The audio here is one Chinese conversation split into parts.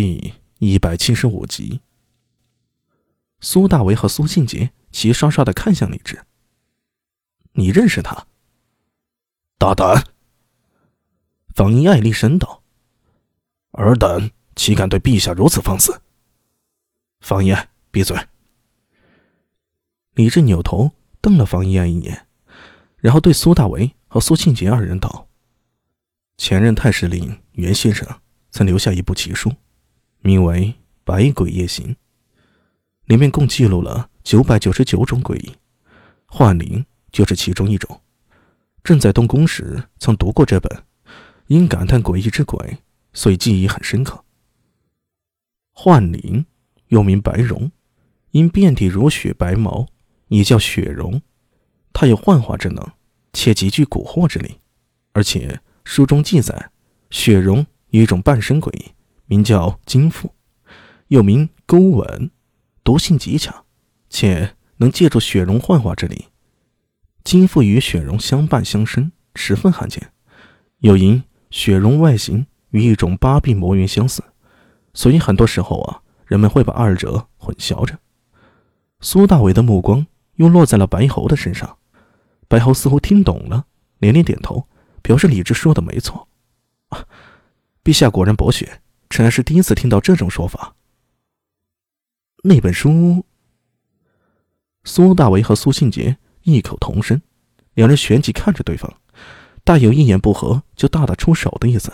第一百七十五集，苏大为和苏信杰齐刷刷的看向李治。你认识他？大胆！方一爱厉声道：“尔等岂敢对陛下如此放肆？”方一爱，闭嘴！李治扭头瞪了方一爱一眼，然后对苏大为和苏庆杰二人道：“前任太师令袁先生曾留下一部奇书。”名为《百鬼夜行》，里面共记录了九百九十九种诡异，幻灵就是其中一种。朕在东宫时曾读过这本，因感叹诡异之鬼，所以记忆很深刻。幻灵又名白蓉，因遍体如雪白毛，也叫雪蓉。它有幻化之能，且极具蛊惑之力。而且书中记载，雪蓉有一种半身诡异。名叫金父，又名勾吻，毒性极强，且能借助雪容幻化之力。金父与雪容相伴相生，十分罕见。又因雪容外形与一种八臂魔猿相似，所以很多时候啊，人们会把二者混淆着。苏大伟的目光又落在了白猴的身上，白猴似乎听懂了，连连点头，表示李治说的没错。啊，陛下果然博学。臣还是第一次听到这种说法。那本书，苏大为和苏庆杰异口同声，两人旋即看着对方，大有一言不合就大打出手的意思。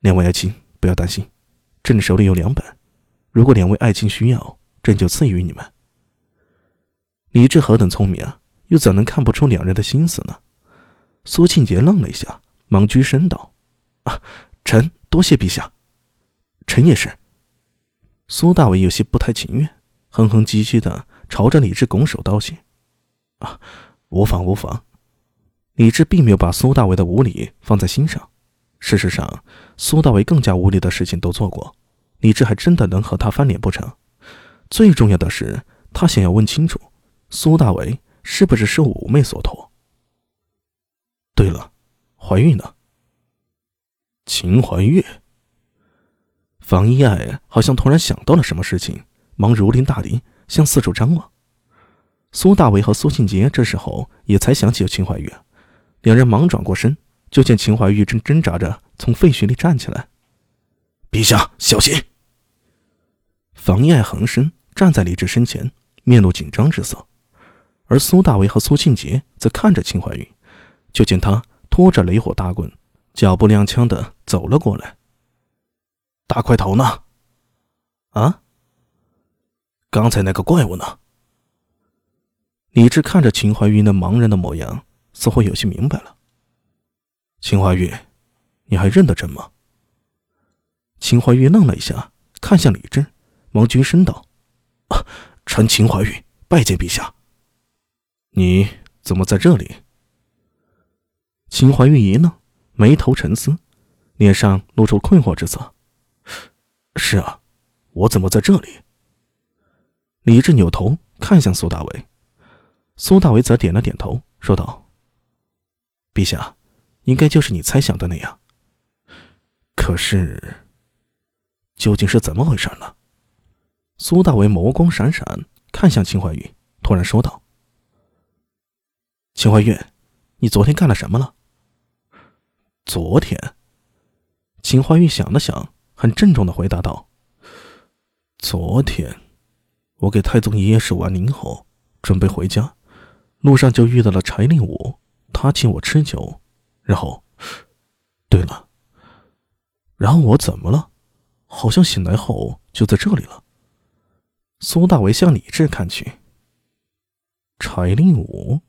两位爱卿不要担心，朕手里有两本，如果两位爱卿需要，朕就赐予你们。李治何等聪明啊，又怎能看不出两人的心思呢？苏庆杰愣了一下，忙鞠身道：“啊。”臣多谢陛下，臣也是。苏大伟有些不太情愿，哼哼唧唧的朝着李治拱手道谢。啊，无妨无妨。李治并没有把苏大伟的无礼放在心上。事实上，苏大伟更加无礼的事情都做过，李治还真的能和他翻脸不成？最重要的是，他想要问清楚，苏大伟是不是受五妹所托。对了，怀孕了？秦怀玉，房一爱好像突然想到了什么事情，忙如临大敌，向四处张望。苏大为和苏庆杰这时候也才想起秦怀玉，两人忙转过身，就见秦怀玉正挣扎着从废墟里站起来。陛下小心！房一爱横身站在李治身前，面露紧张之色，而苏大为和苏庆杰则看着秦怀玉，就见他拖着雷火大棍。脚步踉跄的走了过来。大块头呢？啊？刚才那个怪物呢？李治看着秦怀玉那茫然的模样，似乎有些明白了。秦怀玉，你还认得朕吗？秦怀玉愣了一下，看向李治，忙躬身道：“，臣秦怀玉拜见陛下。你怎么在这里？”秦怀玉一愣。眉头沉思，脸上露出困惑之色。是啊，我怎么在这里？李治扭头看向苏大为，苏大为则点了点头，说道：“陛下，应该就是你猜想的那样。可是，究竟是怎么回事呢？”苏大为眸光闪闪，看向秦怀玉，突然说道：“秦怀玉，你昨天干了什么了？”昨天，秦怀玉想了想，很郑重的回答道：“昨天，我给太宗爷爷守完灵后，准备回家，路上就遇到了柴令武，他请我吃酒，然后，对了，然后我怎么了？好像醒来后就在这里了。”苏大为向李治看去。柴令武，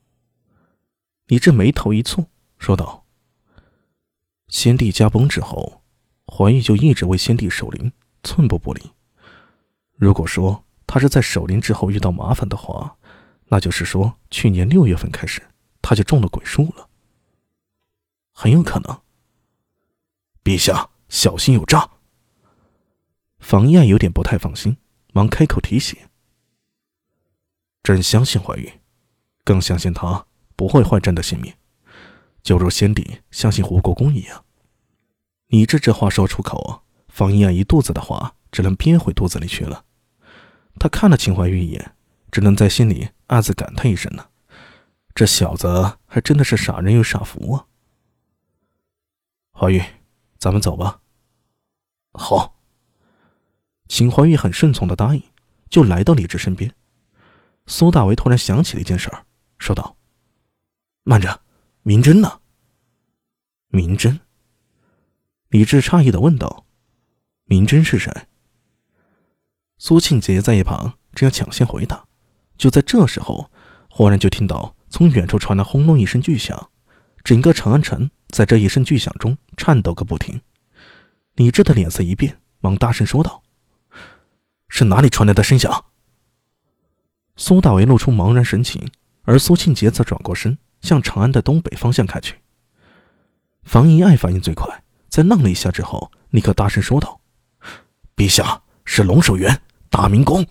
李治眉头一蹙，说道。先帝驾崩之后，怀玉就一直为先帝守灵，寸步不离。如果说他是在守灵之后遇到麻烦的话，那就是说去年六月份开始他就中了鬼术了。很有可能。陛下小心有诈。房燕有点不太放心，忙开口提醒：“朕相信怀玉，更相信他不会坏朕的性命。”就如先帝相信胡国公一样，李治这话说出口，方一案一肚子的话只能憋回肚子里去了。他看了秦怀玉一眼，只能在心里暗自感叹一声呢：这小子还真的是傻人有傻福啊！怀玉，咱们走吧。好。秦怀玉很顺从的答应，就来到李治身边。苏大为突然想起了一件事儿，说道：“慢着，明真呢？”明真。李治诧异的问道：“明真是谁？”苏庆杰在一旁正要抢先回答，就在这时候，忽然就听到从远处传来轰隆一声巨响，整个长安城在这一声巨响中颤抖个不停。李治的脸色一变，忙大声说道：“是哪里传来的声响？”苏大为露出茫然神情，而苏庆杰则转过身，向长安的东北方向开去。房遗爱反应最快，在愣了一下之后，立刻大声说道：“陛下是龙首原大明宫。”